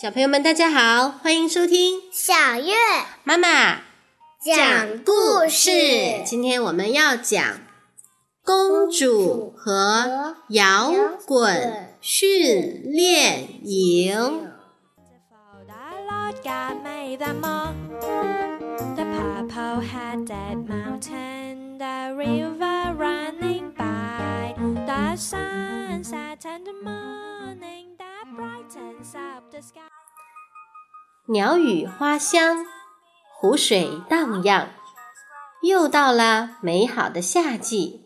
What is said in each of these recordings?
小朋友们，大家好，欢迎收听小月妈妈讲故事。今天我们要讲公主和摇滚训练营。鸟语花香，湖水荡漾，又到了美好的夏季。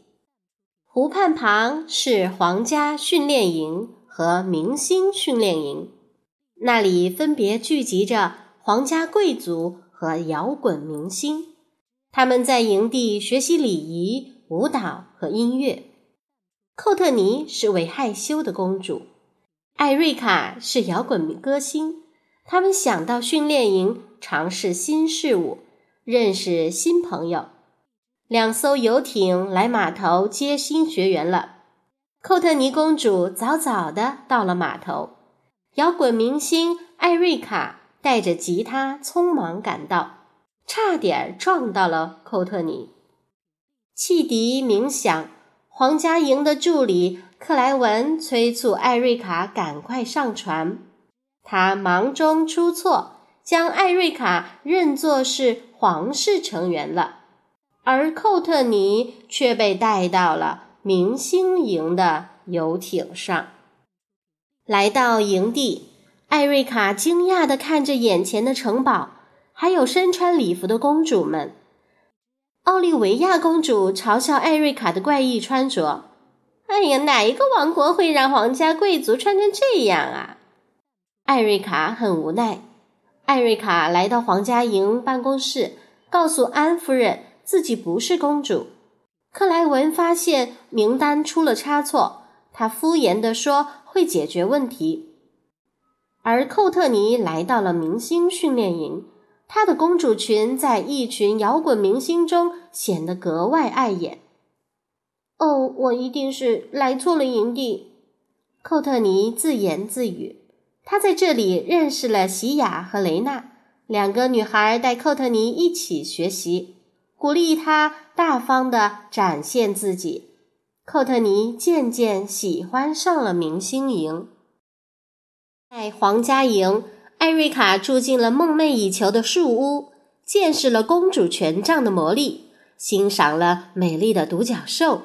湖畔旁是皇家训练营和明星训练营，那里分别聚集着皇家贵族和摇滚明星。他们在营地学习礼仪、舞蹈和音乐。寇特尼是位害羞的公主，艾瑞卡是摇滚歌星。他们想到训练营尝试新事物，认识新朋友。两艘游艇来码头接新学员了。寇特尼公主早早的到了码头，摇滚明星艾瑞卡带着吉他匆忙赶到，差点撞到了寇特尼。汽笛鸣响，皇家营的助理克莱文催促艾瑞卡赶快上船。他忙中出错，将艾瑞卡认作是皇室成员了，而寇特尼却被带到了明星营的游艇上。来到营地，艾瑞卡惊讶地看着眼前的城堡，还有身穿礼服的公主们。奥利维亚公主嘲笑艾瑞卡的怪异穿着：“哎呀，哪一个王国会让皇家贵族穿成这样啊？”艾瑞卡很无奈。艾瑞卡来到皇家营办公室，告诉安夫人自己不是公主。克莱文发现名单出了差错，他敷衍地说会解决问题。而寇特尼来到了明星训练营，她的公主裙在一群摇滚明星中显得格外碍眼。哦，我一定是来错了营地，寇特尼自言自语。他在这里认识了喜雅和雷娜两个女孩，带寇特尼一起学习，鼓励他大方的展现自己。寇特尼渐渐喜欢上了明星营。在皇家营，艾瑞卡住进了梦寐以求的树屋，见识了公主权杖的魔力，欣赏了美丽的独角兽。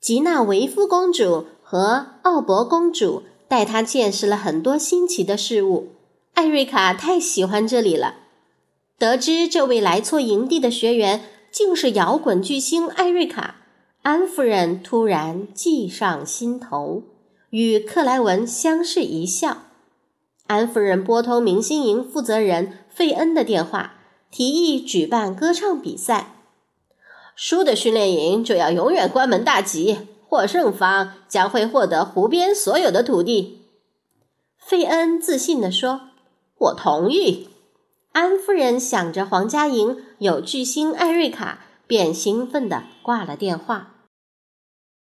吉娜维夫公主和奥伯公主。带他见识了很多新奇的事物，艾瑞卡太喜欢这里了。得知这位来错营地的学员竟是摇滚巨星艾瑞卡，安夫人突然计上心头，与克莱文相视一笑。安夫人拨通明星营负责人费恩的电话，提议举办歌唱比赛，输的训练营就要永远关门大吉。获胜方将会获得湖边所有的土地。费恩自信地说：“我同意。”安夫人想着皇家营有巨星艾瑞卡，便兴奋地挂了电话。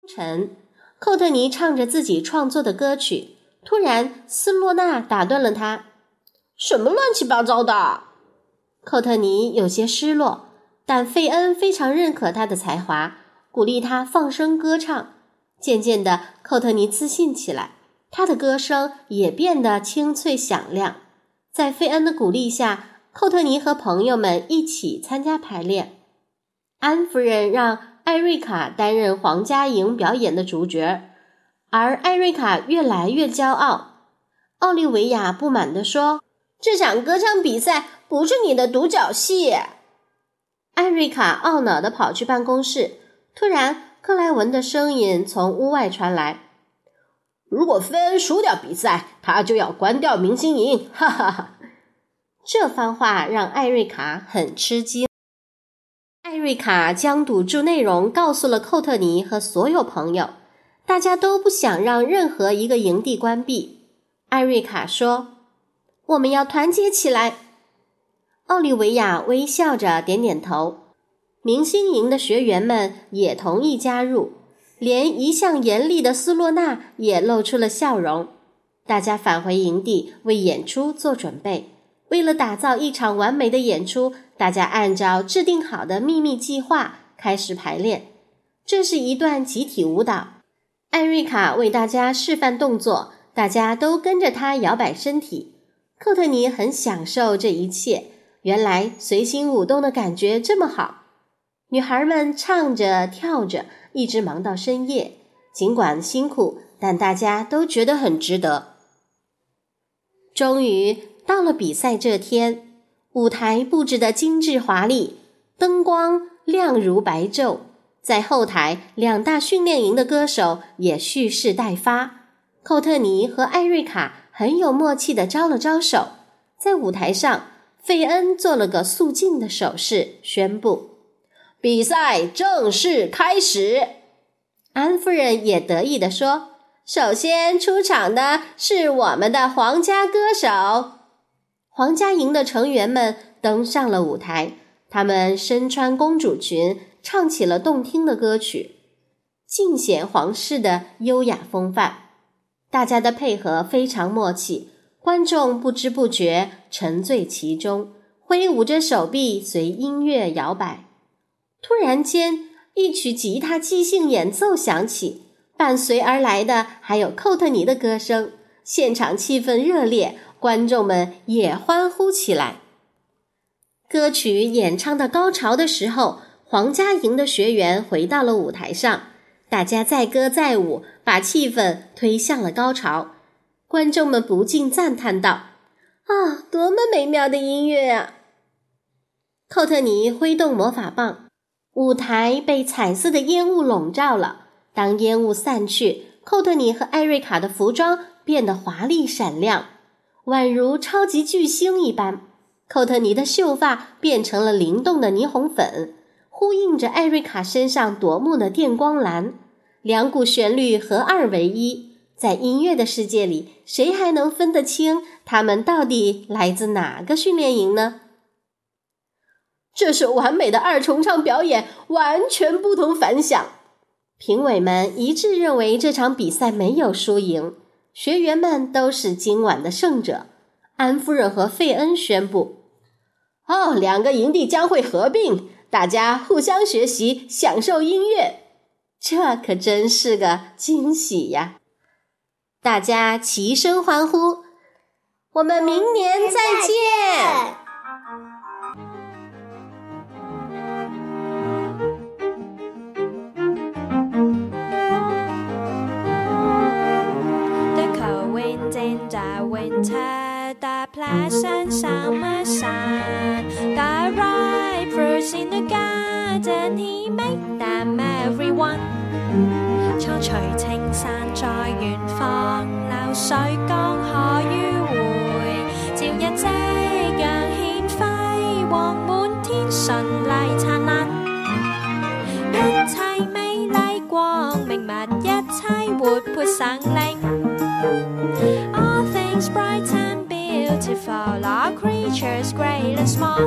清晨，寇特尼唱着自己创作的歌曲，突然斯洛纳打断了他：“什么乱七八糟的？”寇特尼有些失落，但费恩非常认可他的才华。鼓励他放声歌唱，渐渐的，寇特尼自信起来，他的歌声也变得清脆响亮。在费恩的鼓励下，寇特尼和朋友们一起参加排练。安夫人让艾瑞卡担任皇家营表演的主角，而艾瑞卡越来越骄傲。奥利维亚不满地说：“这场歌唱比赛不是你的独角戏。”艾瑞卡懊恼地跑去办公室。突然，克莱文的声音从屋外传来：“如果菲恩输掉比赛，他就要关掉明星营。”哈哈哈！这番话让艾瑞卡很吃惊。艾瑞卡将赌注内容告诉了寇特尼和所有朋友，大家都不想让任何一个营地关闭。艾瑞卡说：“我们要团结起来。”奥利维亚微笑着点点头。明星营的学员们也同意加入。连一向严厉的斯洛娜也露出了笑容。大家返回营地为演出做准备。为了打造一场完美的演出，大家按照制定好的秘密计划开始排练。这是一段集体舞蹈，艾瑞卡为大家示范动作，大家都跟着她摇摆身体。寇特尼很享受这一切，原来随心舞动的感觉这么好。女孩们唱着跳着，一直忙到深夜。尽管辛苦，但大家都觉得很值得。终于到了比赛这天，舞台布置的精致华丽，灯光亮如白昼。在后台，两大训练营的歌手也蓄势待发。寇特尼和艾瑞卡很有默契地招了招手，在舞台上，费恩做了个肃静的手势，宣布比赛正式开始。安夫人也得意地说。首先出场的是我们的皇家歌手。皇家营的成员们登上了舞台，他们身穿公主裙，唱起了动听的歌曲，尽显皇室的优雅风范。大家的配合非常默契，观众不知不觉沉醉其中，挥舞着手臂随音乐摇摆。突然间，一曲吉他即兴演奏响起。伴随而来的还有寇特尼的歌声，现场气氛热烈，观众们也欢呼起来。歌曲演唱到高潮的时候，皇家营的学员回到了舞台上，大家载歌载舞，把气氛推向了高潮。观众们不禁赞叹道：“啊，多么美妙的音乐啊！”寇特尼挥动魔法棒，舞台被彩色的烟雾笼罩了。当烟雾散去，寇特尼和艾瑞卡的服装变得华丽闪亮，宛如超级巨星一般。寇特尼的秀发变成了灵动的霓虹粉，呼应着艾瑞卡身上夺目的电光蓝。两股旋律合二为一，在音乐的世界里，谁还能分得清他们到底来自哪个训练营呢？这是完美的二重唱表演，完全不同凡响。评委们一致认为这场比赛没有输赢，学员们都是今晚的胜者。安夫人和费恩宣布：“哦，两个营地将会合并，大家互相学习，享受音乐，这可真是个惊喜呀！”大家齐声欢呼：“我们明年再见！” winter, the pleasant summer sun, ripe fruits in the garden, he made them everyone. 苍翠青山在远方，流水江河迂回，朝日夕阳献辉煌，满天顺丽灿烂，一切美丽光明物，一切活泼生灵。bright and beautiful, all creatures great and small.